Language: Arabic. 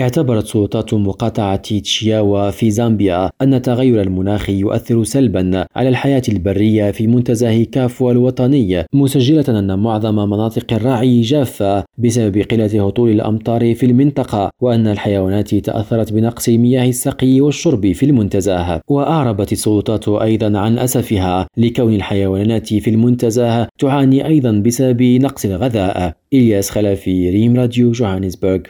اعتبرت سلطات مقاطعة تشياوا في زامبيا أن تغير المناخ يؤثر سلبا على الحياة البرية في منتزه كافو الوطني مسجلة أن معظم مناطق الرعي جافة بسبب قلة هطول الأمطار في المنطقة وأن الحيوانات تأثرت بنقص مياه السقي والشرب في المنتزه. وأعربت السلطات أيضا عن أسفها لكون الحيوانات في المنتزه تعاني أيضا بسبب نقص الغذاء. إلياس خلافي ريم راديو جوهانسبرغ.